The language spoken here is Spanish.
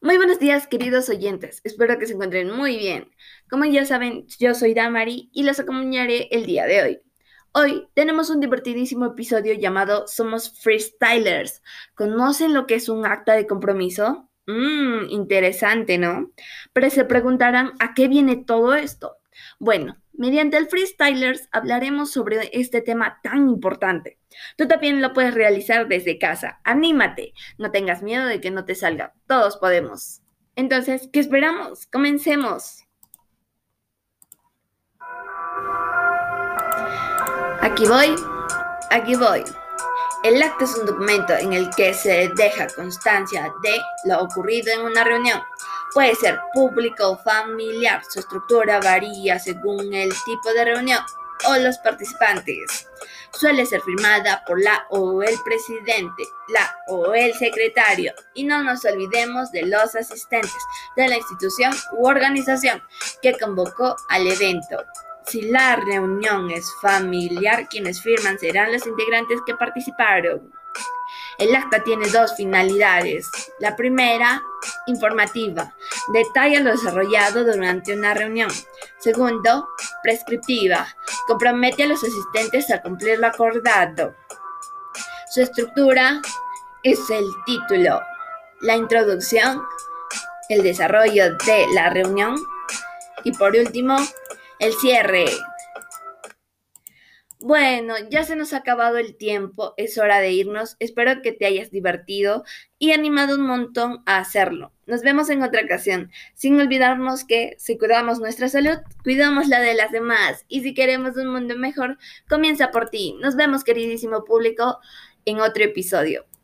Muy buenos días, queridos oyentes. Espero que se encuentren muy bien. Como ya saben, yo soy Damari y los acompañaré el día de hoy. Hoy tenemos un divertidísimo episodio llamado Somos Freestylers. ¿Conocen lo que es un acta de compromiso? Mmm, interesante, ¿no? Pero se preguntarán a qué viene todo esto. Bueno, mediante el Freestylers hablaremos sobre este tema tan importante. Tú también lo puedes realizar desde casa. Anímate, no tengas miedo de que no te salga. Todos podemos. Entonces, ¿qué esperamos? Comencemos. Aquí voy, aquí voy. El acto es un documento en el que se deja constancia de lo ocurrido en una reunión. Puede ser público o familiar. Su estructura varía según el tipo de reunión o los participantes. Suele ser firmada por la o el presidente, la o el secretario y no nos olvidemos de los asistentes de la institución u organización que convocó al evento. Si la reunión es familiar, quienes firman serán los integrantes que participaron. El acta tiene dos finalidades. La primera, informativa, detalla lo desarrollado durante una reunión. Segundo, prescriptiva, compromete a los asistentes a cumplir lo acordado. Su estructura es el título, la introducción, el desarrollo de la reunión y por último, el cierre. Bueno, ya se nos ha acabado el tiempo, es hora de irnos. Espero que te hayas divertido y animado un montón a hacerlo. Nos vemos en otra ocasión, sin olvidarnos que si cuidamos nuestra salud, cuidamos la de las demás. Y si queremos un mundo mejor, comienza por ti. Nos vemos, queridísimo público, en otro episodio.